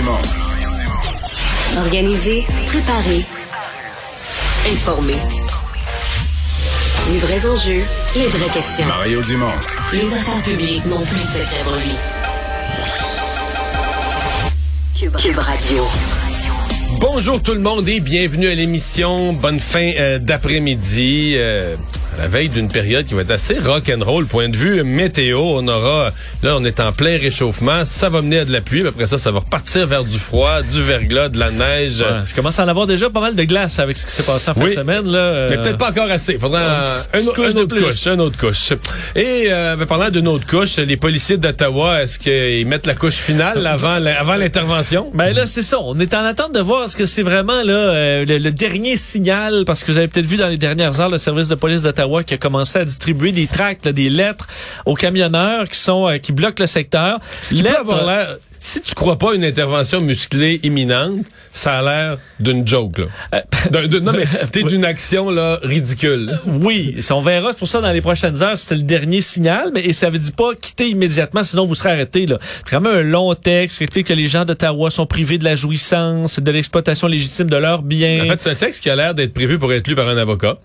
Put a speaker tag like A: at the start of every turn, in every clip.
A: Dumont.
B: Organiser, préparer, informer. Les vrais enjeux, les vraies questions.
A: Mario Dumont.
B: Les affaires publiques n'ont plus de secret pour lui. Cube, Cube Radio.
C: Bonjour tout le monde et bienvenue à l'émission. Bonne fin euh, d'après-midi. Euh, à la veille d'une période qui va être assez rock'n'roll. Point de vue météo, on aura, là, on est en plein réchauffement. Ça va mener à de la pluie. Après ça, ça va repartir vers du froid, du verglas, de la neige.
D: Ouais, je commence à en avoir déjà pas mal de glace avec ce qui s'est passé en fin
C: Oui.
D: de semaine. Là,
C: Mais peut-être pas encore assez. Faudra
D: Un petite couche
C: un autre couche, un autre couche. Et euh, ben, parlant d'une autre couche, les policiers d'Ottawa, est-ce qu'ils mettent la couche finale avant, la- avant l'intervention?
D: Ben là, c'est ça. On est en attente de voir est-ce que c'est vraiment là euh, le, le dernier signal, parce que vous avez peut-être vu dans les dernières heures le service de police d'Ottawa qui a commencé à distribuer des tracts, là, des lettres aux camionneurs qui sont euh, qui bloquent le secteur.
C: Ce qui peut avoir l'air, si tu crois pas une intervention musclée imminente, ça a l'air d'une joke, là.
D: euh,
C: de- non, mais t'es d'une action, là, ridicule.
D: Oui, ça, on verra. C'est pour ça dans les prochaines heures, c'était le dernier signal, mais et ça veut dire pas quitter immédiatement, sinon vous serez arrêté. Là. C'est quand même un long texte qui explique que les gens d'Ottawa sont privés de la jouissance, de l'exploitation légitime de leurs biens.
C: En fait, c'est un texte qui a l'air d'être prévu pour être lu par un avocat,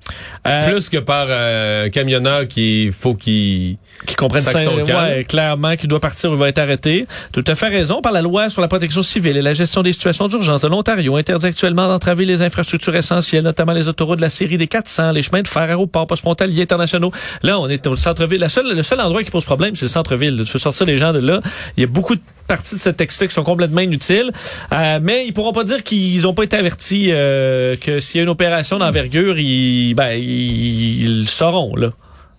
D: Euh,
C: plus que par euh, un camionneur qui faut qu'il
D: qui comprennent ça, ouais, clairement qu'il doit partir ou va être arrêté. Tout à fait raison. Par la loi sur la protection civile et la gestion des situations d'urgence de l'Ontario interdit actuellement d'entraver les infrastructures essentielles, notamment les autoroutes de la série des 400, les chemins de fer, aéroports, postes frontaliers internationaux. Là, on est au centre-ville. La seule, le seul endroit qui pose problème, c'est le centre-ville. Tu veux sortir les gens de là. Il y a beaucoup de parties de ce texte-là qui sont complètement inutiles. Euh, mais ils pourront pas dire qu'ils n'ont pas été avertis euh, que s'il y a une opération d'envergure, ils, ben, ils, ils le sauront, là.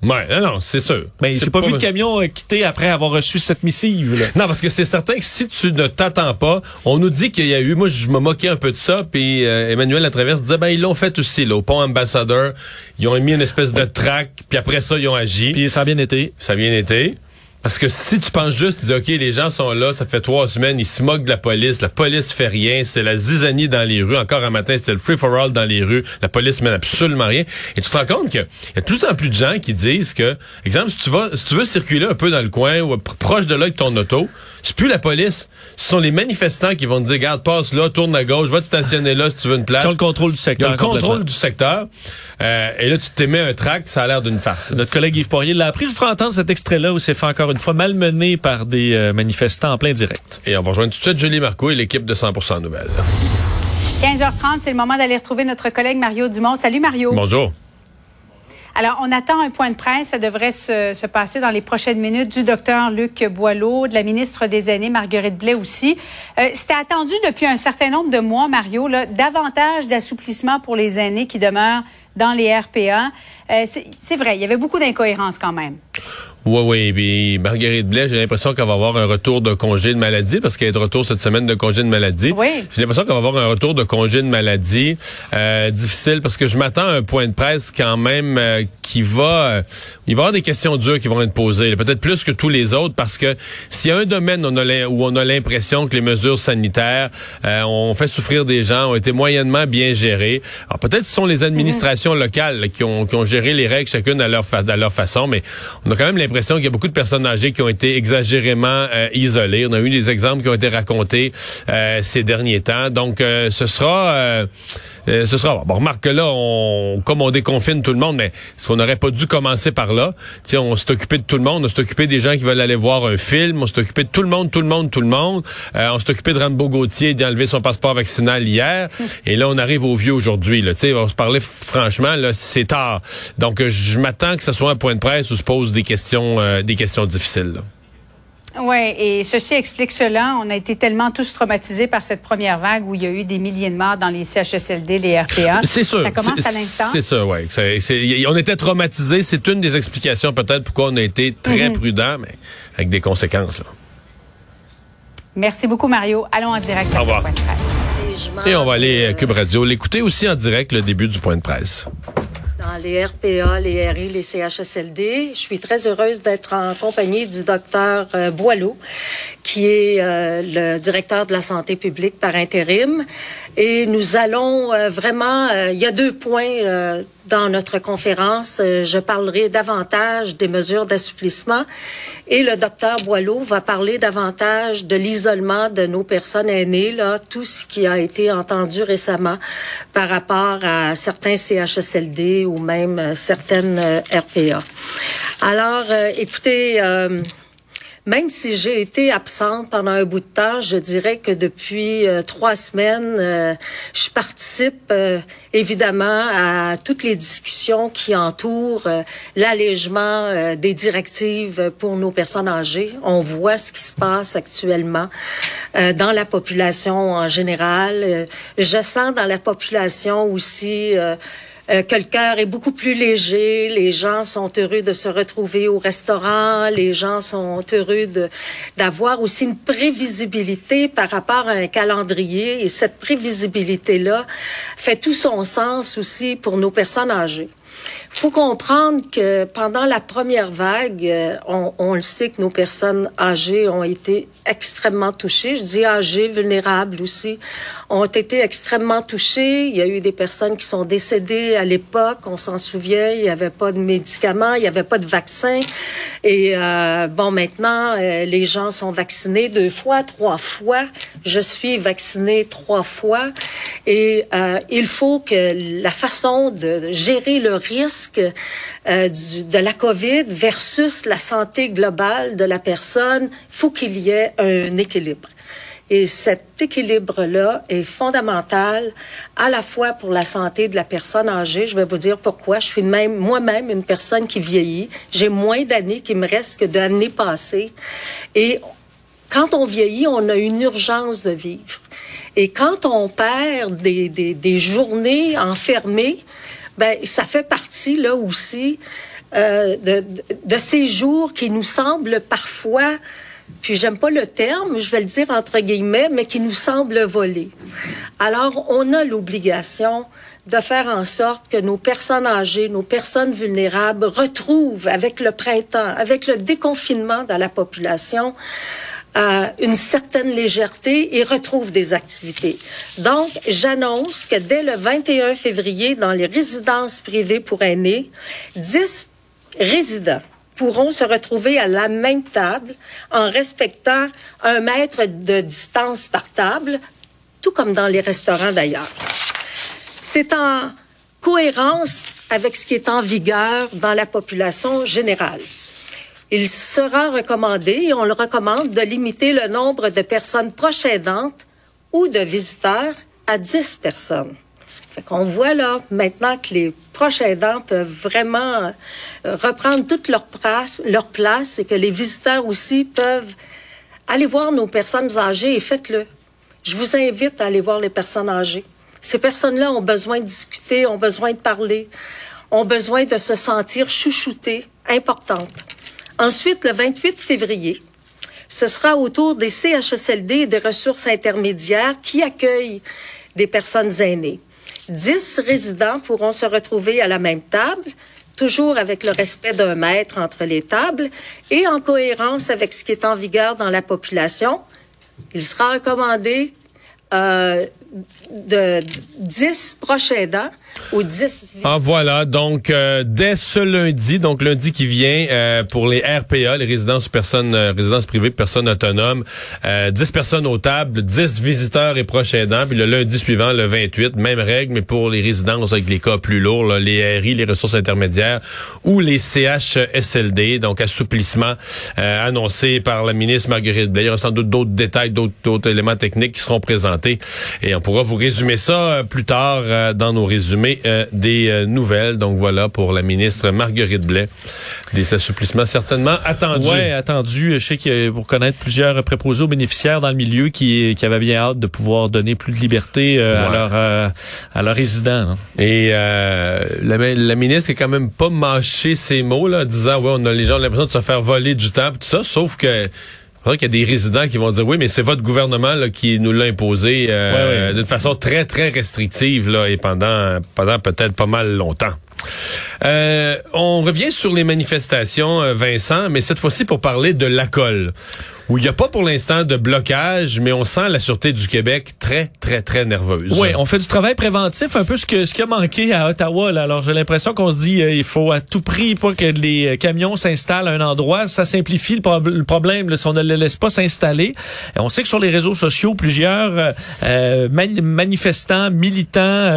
C: Ouais, non, non, c'est sûr.
D: Mais
C: C'est
D: j'ai pas, vu de camion euh, quitter après avoir reçu cette missive. Là.
C: Non, parce que c'est certain que si tu ne t'attends pas, on nous dit qu'il y a eu, moi je me moquais un peu de ça, puis euh, Emmanuel Latraverse disait, ben ils l'ont fait aussi, là, au pont ambassadeur, ils ont mis une espèce de trac, puis après ça, ils ont agi.
D: Puis ça a bien été.
C: Ça a bien été. Parce que si tu penses juste, tu dis, OK, les gens sont là, ça fait trois semaines, ils se moquent de la police, la police fait rien, c'est la zizanie dans les rues. Encore un matin, c'était le free-for-all dans les rues, la police mène absolument rien. Et tu te rends compte qu'il y a de plus en plus de gens qui disent que, exemple, si tu vas, si tu veux circuler un peu dans le coin ou pr- proche de là avec ton auto, c'est plus la police, ce sont les manifestants qui vont te dire, regarde, passe là, tourne à gauche, va te stationner là si tu veux une place.
D: Qui ont le contrôle du
C: Ils ont
D: secteur.
C: le contrôle du secteur. Euh, et là, tu t'émets un tract, ça a l'air d'une farce.
D: Notre collègue Yves Poirier l'a appris. Je vous ferai entendre cet extrait-là où c'est fait encore une fois malmené par des euh, manifestants en plein direct.
C: Et on va rejoindre tout de suite Julie Marco et l'équipe de 100% Nouvelles.
E: 15h30, c'est le moment d'aller retrouver notre collègue Mario Dumont. Salut Mario.
C: Bonjour.
E: Alors, on attend un point de presse. Ça devrait se, se passer dans les prochaines minutes du docteur Luc Boileau, de la ministre des Aînés, Marguerite Blais aussi. Euh, C'était attendu depuis un certain nombre de mois, Mario, là, davantage d'assouplissement pour les aînés qui demeurent dans les RPA. Euh, c'est vrai, il y avait beaucoup d'incohérences quand même.
C: Oui, oui. Puis Marguerite Blais, j'ai l'impression qu'elle va avoir un retour de congé de maladie parce qu'elle est de retour cette semaine de congé de maladie.
E: Oui.
C: J'ai l'impression qu'elle va avoir un retour de congé de maladie euh, difficile parce que je m'attends à un point de presse quand même euh, qui va... euh, il va y avoir des questions dures qui vont être posées, peut-être plus que tous les autres parce que s'il y a un domaine où on a l'im- où on a l'impression que les mesures sanitaires euh, ont fait souffrir des gens, ont été moyennement bien gérées, alors peut-être ce sont les administrations locales là, qui, ont, qui ont géré les règles chacune à leur, fa- à leur façon, mais on a quand même l'impression qu'il y a beaucoup de personnes âgées qui ont été exagérément euh, isolées. On a eu des exemples qui ont été racontés euh, ces derniers temps. Donc, euh, ce sera... euh, euh, ce sera bon. Remarque que là, on, comme on déconfine tout le monde, mais est-ce qu'on n'aurait pas dû commencer par là Tu sais, on s'est occupé de tout le monde, on s'est occupé des gens qui veulent aller voir un film, on s'est occupé de tout le monde, tout le monde, tout le monde. On s'est occupé de Rambo Gauthier d'enlever son passeport vaccinal hier, et là, on arrive au vieux aujourd'hui. Là, tu sais, on se parler franchement, là, c'est tard. Donc, je m'attends que ce soit un point de presse où se posent des questions, euh, des questions difficiles. là.
E: Oui, et ceci explique cela. On a été tellement tous traumatisés par cette première vague où il y a eu des milliers de morts dans les CHSLD, les RPA.
C: C'est sûr.
E: Ça commence à l'instant.
C: C'est ça, oui. On était traumatisés. C'est une des explications peut-être pourquoi on a été très
E: Mhm.
C: prudent, mais avec des conséquences. là.
E: Merci beaucoup, Mario. Allons en direct à
C: Au
E: ce
C: revoir.
E: point de presse.
C: Et on va aller à Cube Radio, l'écouter aussi en direct, le début du point de presse.
F: Dans les RPA, les RI, les CHSLD. Je suis très heureuse d'être en compagnie du docteur euh, Boileau, qui est euh, le directeur de la santé publique par intérim. Et nous allons euh, vraiment, euh, il y a deux points euh, dans notre conférence. je parlerai davantage des mesures d'assouplissement et le docteur Boileau va parler davantage de l'isolement de nos personnes aînées, là, tout ce qui a été entendu récemment par rapport à certains CHSLD ou même certaines RPA. Alors, écoutez, même si j'ai été absente pendant un bout de temps, je dirais que depuis euh, trois semaines, euh, je participe euh, évidemment à toutes les discussions qui entourent l'allègement des directives pour nos personnes âgées. On voit ce qui se passe actuellement dans la population en général. je sens dans la population aussi euh, que le cœur est beaucoup plus léger. Les gens sont heureux de se retrouver au restaurant. Les gens sont heureux d'avoir aussi une prévisibilité par rapport à un calendrier. Et cette prévisibilité-là fait tout son sens aussi pour nos personnes âgées faut comprendre que pendant la première vague, euh, on, on, le sait que nos personnes âgées ont été extrêmement touchées. Je dis âgées, vulnérables aussi, ont été extrêmement touchées. Il y a eu des personnes qui sont décédées à l'époque. On s'en souvient. Il n'y avait pas de médicaments, il n'y avait pas de vaccin. Et euh, bon, maintenant, euh, les gens sont vaccinés deux fois, trois fois. Je suis vaccinée trois fois. Et euh, il faut que la façon de gérer le risque euh, de la COVID versus la santé globale de la personne, faut qu'il y ait un équilibre. Et cet équilibre-là est fondamental à la fois pour la santé de la personne âgée. Je vais vous dire pourquoi. Je suis même moi-même une personne qui vieillit. J'ai moins d'années qui me restent que d'années passées. Et quand on vieillit, on a une urgence de vivre. Et quand on perd des, des, des journées enfermées, ben ça fait partie là aussi euh, de, de, ces jours qui nous semblent parfois, puis j'aime pas le terme, je vais le dire entre guillemets, mais qui nous semblent voler. Alors on a l'obligation de faire en sorte que nos personnes âgées, nos personnes vulnérables retrouvent avec le printemps, avec le déconfinement dans la population, euh, une certaine légèreté et retrouve des activités. Donc, j'annonce que dès le 21 février, dans les résidences privées pour aînés, 10 résidents pourront se retrouver à la même table en respectant un mètre de distance par table, tout comme dans les restaurants d'ailleurs. C'est en cohérence avec ce qui est en vigueur dans la population générale il sera recommandé, et on le recommande, de limiter le nombre de personnes proches ou de visiteurs à 10 personnes. Fait qu'on voit là maintenant que les proches aidants peuvent vraiment euh, reprendre toute leur place, leur place et que les visiteurs aussi peuvent aller voir nos personnes âgées et faites-le. Je vous invite à aller voir les personnes âgées. Ces personnes-là ont besoin de discuter, ont besoin de parler, ont besoin de se sentir chouchoutées, importantes. Ensuite, le 28 février, ce sera au tour des CHSLD et des ressources intermédiaires qui accueillent des personnes aînées. Dix résidents pourront se retrouver à la même table, toujours avec le respect d'un mètre entre les tables et en cohérence avec ce qui est en vigueur dans la population. Il sera recommandé euh, de 10 proches aidants ou 10
C: Ah voilà, donc euh, dès ce lundi, donc lundi qui vient, euh, pour les RPA, les résidences personnes, euh, résidences privées personnes autonomes, 10 personnes aux tables, 10 visiteurs et proches aidants, puis le lundi suivant, le 28, même règle, mais pour les résidences avec les cas plus lourds, les RI, les ressources intermédiaires, ou les CHSLD, donc assouplissement annoncé par la ministre Marguerite Blais. Sans doute d'autres détails, d'autres éléments techniques qui seront présentés, et on pourra vous résumer ça plus tard dans nos résumés euh, des euh, nouvelles. Donc voilà pour la ministre Marguerite Blais. Des assouplissements certainement attendus.
D: Oui, attendus. Je sais qu'il y a pour connaître plusieurs préposés aux bénéficiaires dans le milieu qui, qui avaient bien hâte de pouvoir donner plus de liberté euh, à, leur, à leurs résidents. Hein.
C: Et la, la, ministre est quand même pas mâché ses mots là, en disant ouais, on a les gens l'impression de se faire voler du temps, tout ça, sauf que qu'il y a des résidents qui vont dire oui, mais c'est votre gouvernement là, qui nous l'a imposé euh, d'une façon très, très restrictive là, et pendant, pendant peut-être pas mal longtemps. Euh, on revient sur les manifestations, euh, Vincent, mais cette fois-ci pour parler de l'ACOL où il n'y a pas pour l'instant de blocage, mais on sent la Sûreté du Québec très, très, très nerveuse.
D: Oui, on fait du travail préventif, un peu ce, que, ce qui a manqué à Ottawa. Là. Alors, j'ai l'impression qu'on se dit euh, il faut à tout prix pas que les euh, camions s'installent à un endroit. Ça simplifie le, problème là, si on ne les laisse pas s'installer. On sait que sur les réseaux sociaux, plusieurs euh, manifestants, militants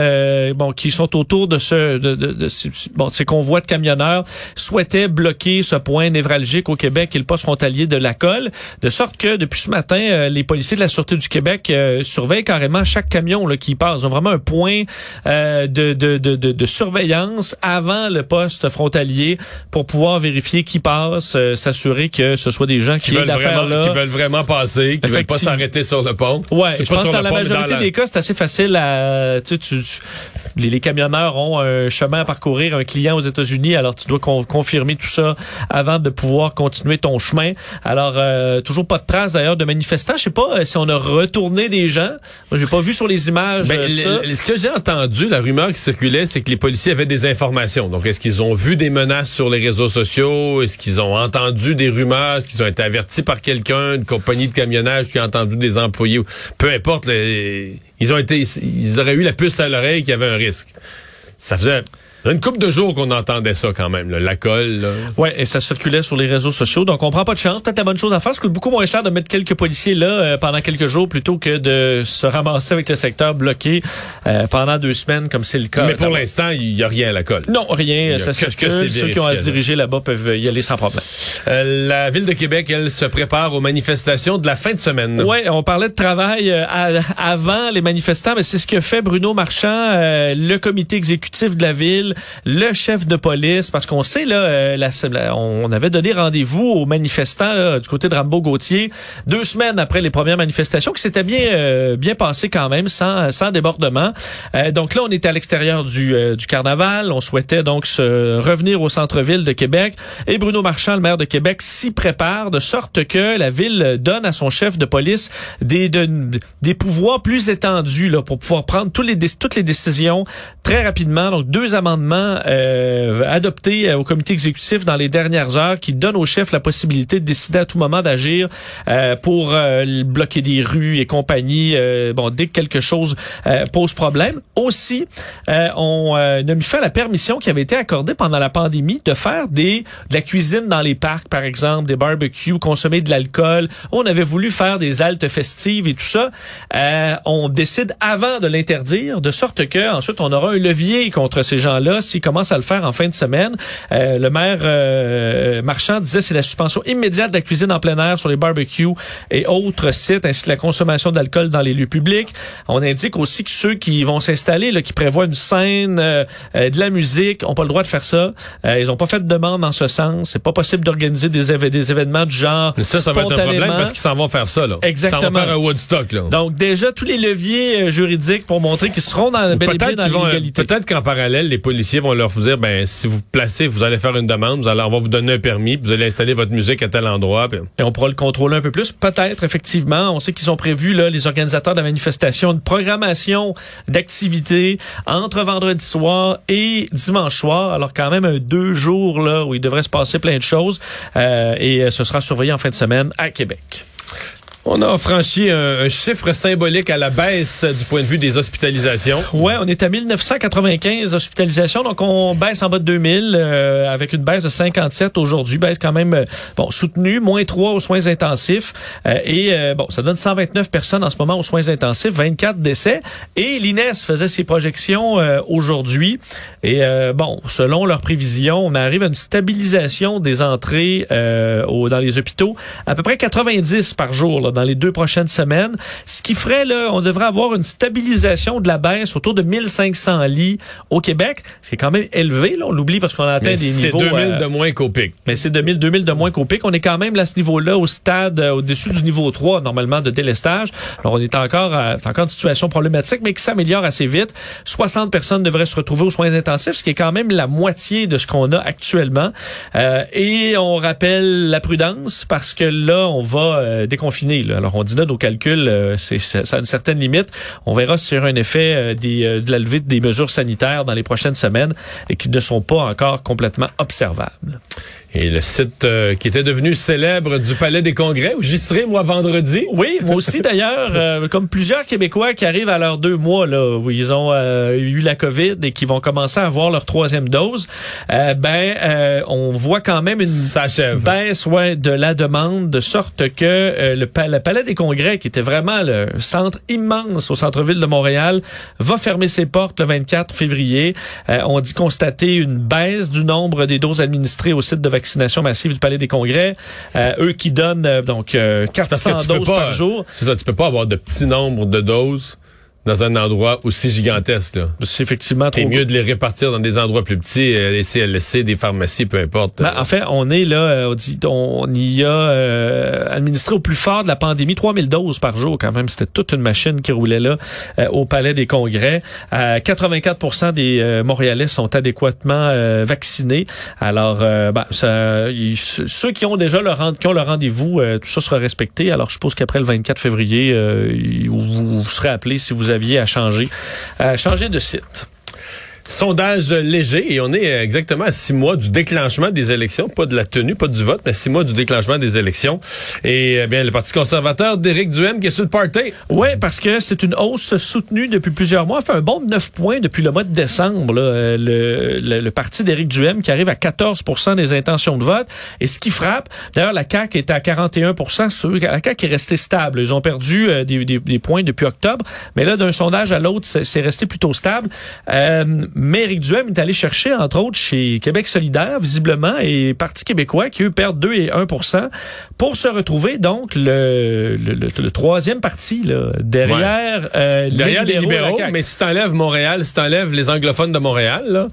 D: bon, qui sont autour de, ce, de, de, de, bon, ces convois de camionneurs souhaitaient bloquer ce point névralgique au Québec et le poste frontalier de la colle. De sorte que depuis ce matin, euh, les policiers de la Sûreté du Québec euh, surveillent carrément chaque camion là, qui passe. Ils ont vraiment un point euh, de, de, de, de, surveillance avant le poste frontalier pour pouvoir vérifier qui passe, s'assurer que ce soit des gens qui,
C: veulent, vraiment, qui veulent vraiment passer, qui veulent pas s'arrêter sur le pont.
D: Ouais, je pense que dans la majorité des cas, c'est assez facile à... Tu, tu, les, les, camionneurs ont un chemin à parcourir, un client aux États-Unis, alors tu dois confirmer tout ça avant de pouvoir continuer ton chemin. Alors, toujours pas de traces d'ailleurs de manifestants. Je sais pas euh, si on a retourné des gens. Moi, j'ai pas vu sur les images ben, euh,
C: Ce que j'ai entendu, la rumeur qui circulait, c'est que les policiers avaient des informations. Donc, est-ce qu'ils ont vu des menaces sur les réseaux sociaux? Est-ce qu'ils ont entendu des rumeurs? Est-ce qu'ils ont été avertis par quelqu'un, une compagnie de camionnage qui a entendu des employés? Peu importe, ils ont été, ils auraient eu la puce à l'oreille qu'il y avait un risque. Ça faisait une couple de jours qu'on entendait ça quand même, la colle.
D: Ouais, et ça circulait sur les réseaux sociaux. Donc on prend pas de chance. Peut-être la bonne chose à faire, c'est beaucoup moins cher de mettre quelques policiers là euh, pendant quelques jours plutôt que de se ramasser avec le secteur bloqué euh, pendant deux semaines comme c'est le cas.
C: Mais pour l'instant, il y a rien à la colle.
D: Non, rien. Ça circule. Ceux qui ont à se diriger là-bas peuvent y aller sans problème.
C: Euh, la ville de Québec, elle se prépare aux manifestations de la fin de semaine.
D: Ouais, on parlait de travail avant les manifestants, mais c'est ce que fait Bruno Marchand, le comité exécutif de la ville le chef de police, parce qu'on sait, là, euh, on avait donné rendez-vous aux manifestants du côté de Rambo-Gauthier deux semaines après les premières manifestations, qui s'étaient bien, euh, bien passées quand même, sans, sans débordement. Euh, donc là, on était à l'extérieur du, du carnaval. On souhaitait donc se revenir au centre-ville de Québec. Et Bruno Marchand, le maire de Québec, s'y prépare de sorte que la ville donne à son chef de police des, des pouvoirs plus étendus là, pour pouvoir prendre tous les, toutes les décisions très rapidement. Donc, deux amendements euh, adopté euh, au comité exécutif dans les dernières heures qui donne au chef la possibilité de décider à tout moment d'agir euh, pour bloquer des rues et compagnie. bon, dès que quelque chose pose problème. Aussi, on a mis fin à la permission qui avait été accordée pendant la pandémie de faire des de la cuisine dans les parcs, par exemple, des barbecues, consommer de l'alcool. On avait voulu faire des haltes festives et tout ça. on décide avant de l'interdire, de sorte que ensuite on aura un levier contre ces gens-là s'il commence à le faire en fin de semaine, euh, le maire euh, Marchand disait c'est la suspension immédiate de la cuisine en plein air sur les barbecues et autres sites, ainsi que la consommation d'alcool dans les lieux publics. On indique aussi que ceux qui vont s'installer, qui prévoient une scène, euh, de la musique, ont pas le droit de faire ça. ils n'ont pas fait de demande en ce sens. C'est pas possible d'organiser des, des événements du genre.
C: Mais ça, ça va être un problème parce qu'ils s'en vont faire ça. Là.
D: Exactement.
C: Ils s'en vont faire un Woodstock. Là.
D: Donc déjà tous les leviers juridiques pour montrer qu'ils seront dans,
C: l'égalité. Peut-être qu'en parallèle, les policiers policiers vont leur dire, ben, si vous placez, vous allez faire une demande, on va vous donner un permis, vous allez installer votre musique à tel endroit.
D: On pourra le contrôler un peu plus. Peut-être, effectivement. On sait qu'ils ont prévu, là, les organisateurs de la manifestation, une programmation d'activités entre vendredi soir et dimanche soir. Alors, quand même, un deux jours, là, où il devrait se passer plein de choses. Euh, et euh, ce sera surveillé en fin de semaine à Québec.
C: On a franchi un, chiffre symbolique à la baisse du point de vue des hospitalisations.
D: Ouais, on est à 1995 hospitalisations, donc on baisse en bas de 2000 euh, avec une baisse de 57 aujourd'hui, baisse quand même euh, bon soutenue, moins 3 aux soins intensifs euh, et bon, ça donne 129 personnes en ce moment aux soins intensifs, 24 décès et l'INES faisait ses projections aujourd'hui et bon, selon leurs prévisions, on arrive à une stabilisation des entrées dans les hôpitaux à peu près 90 par jour dans les deux prochaines semaines. Ce qui ferait, là, on devrait avoir une stabilisation de la baisse autour de 1500 lits au Québec. C'est quand même élevé, là. On l'oublie parce qu'on a atteint des niveaux.
C: C'est 2000 euh, de moins qu'au pic.
D: Mais c'est 2000, 2000 de moins qu'au pic. On est quand même à ce niveau-là, au stade, euh, au-dessus du niveau 3, normalement, de délestage. Alors, on est encore, à, encore une situation problématique, mais qui s'améliore assez vite. 60 personnes devraient se retrouver aux soins intensifs, ce qui est quand même la moitié de ce qu'on a actuellement. Euh, et on rappelle la prudence parce que là, on va déconfiner Alors, on dit là, nos calculs, euh, ça a une certaine limite. On verra s'il y aura un effet euh, euh, de la levée des mesures sanitaires dans les prochaines semaines et qui ne sont pas encore complètement observables.
C: Et le site euh, qui était devenu célèbre du Palais des Congrès, où j'y serai, moi, vendredi.
D: Oui, moi aussi d'ailleurs, euh, comme plusieurs Québécois qui arrivent à leurs deux mois, là, où ils ont euh, eu la COVID et qui vont commencer à avoir leur troisième dose, euh, ben euh, on voit quand même une baisse ouais, de la demande, de sorte que euh, le, pa- le Palais des Congrès, qui était vraiment le centre immense au centre-ville de Montréal, va fermer ses portes le 24 février. Euh, on dit constater une baisse du nombre des doses administrées au site de vaccination massive du Palais des Congrès. Euh, eux qui donnent euh, donc euh,
C: Parce que
D: 400
C: tu peux
D: doses
C: pas-
D: par jour.
C: C'est ça, tu peux pas avoir de petits nombres de doses dans un endroit aussi gigantesque.
D: C'est effectivement
C: C'est
D: trop
C: mieux de les répartir dans des endroits plus petits, euh, des CLSC, des pharmacies, peu importe.
D: Ben, en fait, on est là, euh, on, dit, on y a euh, administré au plus fort de la pandémie 3000 doses par jour quand même. C'était toute une machine qui roulait là euh, au Palais des Congrès. Euh, 84% des euh, Montréalais sont adéquatement euh, vaccinés. Alors, euh, ben, ça, ceux qui ont déjà leur, qui ont leur rendez-vous, euh, tout ça sera respecté. Alors, je suppose qu'après le 24 février, euh, vous, vous serez appelé si vous aviez à changer, à changer de site.
C: Sondage léger et on est euh, exactement à six mois du déclenchement des élections, pas de la tenue, pas du vote, mais six mois du déclenchement des élections. Et eh bien le Parti conservateur d'Éric Duhem qui est sur le party.
D: Oui, parce que c'est une hausse soutenue depuis plusieurs mois. fait un bond de 9 points depuis le mois de décembre. là. Euh, Le, le, le parti d'Éric Duhem qui arrive à 14% des intentions de vote. Et ce qui frappe, d'ailleurs, la CAQ est à 41% La CAQ est restée stable. Ils ont perdu euh, des, des- des points depuis octobre. Mais là, d'un sondage à l'autre, c'est resté plutôt stable. Euh, mais Éric Duhem est allé chercher, entre autres, chez Québec solidaire, visiblement, et Parti québécois, qui eux perdent 2 et 1% pour se retrouver, donc, le, le, le- le troisième parti, là, derrière, euh,
C: Derrière les libéraux, mais si t'enlèves Montréal, si t'enlèves les anglophones de Montréal, là,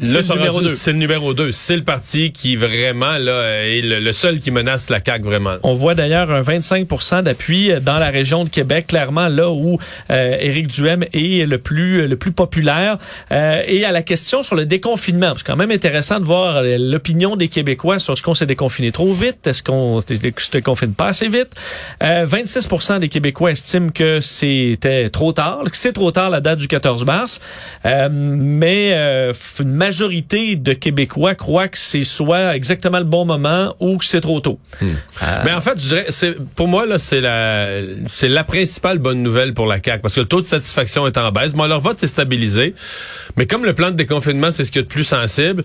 D: C'est le numéro
C: rendus-
D: deux.
C: C'est le numéro 2. C'est le parti qui vraiment là est le, le seul qui menace la CAQ vraiment.
D: On voit d'ailleurs un 25% d'appui dans la région de Québec, clairement là où euh, Éric Duhem est le plus le plus populaire. Euh, et à la question sur le déconfinement, c'est quand même intéressant de voir euh, l'opinion des Québécois sur ce qu'on s'est déconfiné trop vite, est-ce qu'on se déconfine pas assez vite? Euh, 26 des Québécois estiment que c'était trop tard, que c'est trop tard la date du 14 mars. Euh, mais euh, une majorité de Québécois croient que c'est soit exactement le bon moment ou que c'est trop tôt.
C: Mais en fait, je dirais, c'est pour moi là, c'est la, c'est la principale bonne nouvelle pour la CAQ parce que le taux de satisfaction est en baisse. Moi, leur vote s'est stabilisé, mais comme le plan de déconfinement, c'est ce qui est le plus sensible.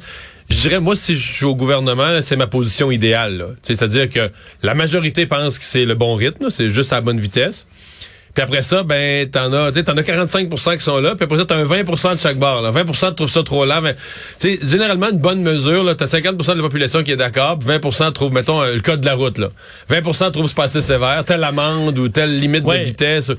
C: Je dirais, moi, si je suis au gouvernement, là, c'est ma position idéale. là. C'est-à-dire que la majorité pense que c'est le bon rythme, là, c'est juste à la bonne vitesse. Puis après ça, ben, t'en as, t'en as 45% qui sont là, puis après ça, t'as un 20% de chaque bord. Là. 20% trouvent ça trop lent. sais, généralement, une bonne mesure, là, t'as 50% de la population qui est d'accord, puis 20% trouvent, mettons, euh, le code de la route, là. 20 trouvent c'est pas assez sévère, telle amende ou telle limite
D: Ouais.
C: de vitesse.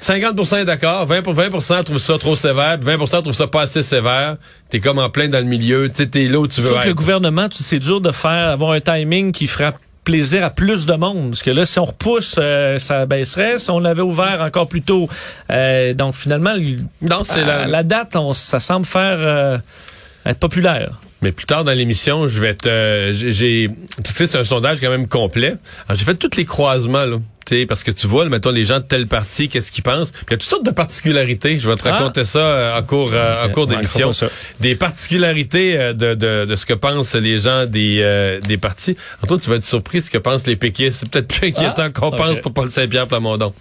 C: 50 est d'accord, 20, pour 20 trouvent ça trop sévère, puis 20% trouvent ça pas assez sévère. T'es comme en plein dans le milieu, tu t'es là où tu veux
D: Sauf que le
C: être.
D: gouvernement, tu- c'est dur de faire avoir un timing qui fera plaisir à plus de monde. Parce que là, si on repousse, euh, ça baisserait. Si on l'avait ouvert encore plus tôt, euh, donc finalement,
C: Non, c'est la
D: date, on, ça semble faire euh, être populaire.
C: Mais plus tard dans l'émission, je vais te, euh, j'ai, tu sais, c'est un sondage quand même complet. Alors, j'ai fait tous les croisements, là. Tu sais, parce que tu vois, mettons, les gens de telle partie, qu'est-ce qu'ils pensent. Puis il y a toutes sortes de particularités. Je vais te
D: Ah.
C: raconter ça euh, en cours, euh, en cours d'émission. Des particularités euh, de, de, de ce que pensent les gens des, euh, des partis. En toi, tu vas être surpris ce que pensent les péquistes. C'est peut-être plus inquiétant qu'on pense pour Paul Saint-Pierre Plamondon.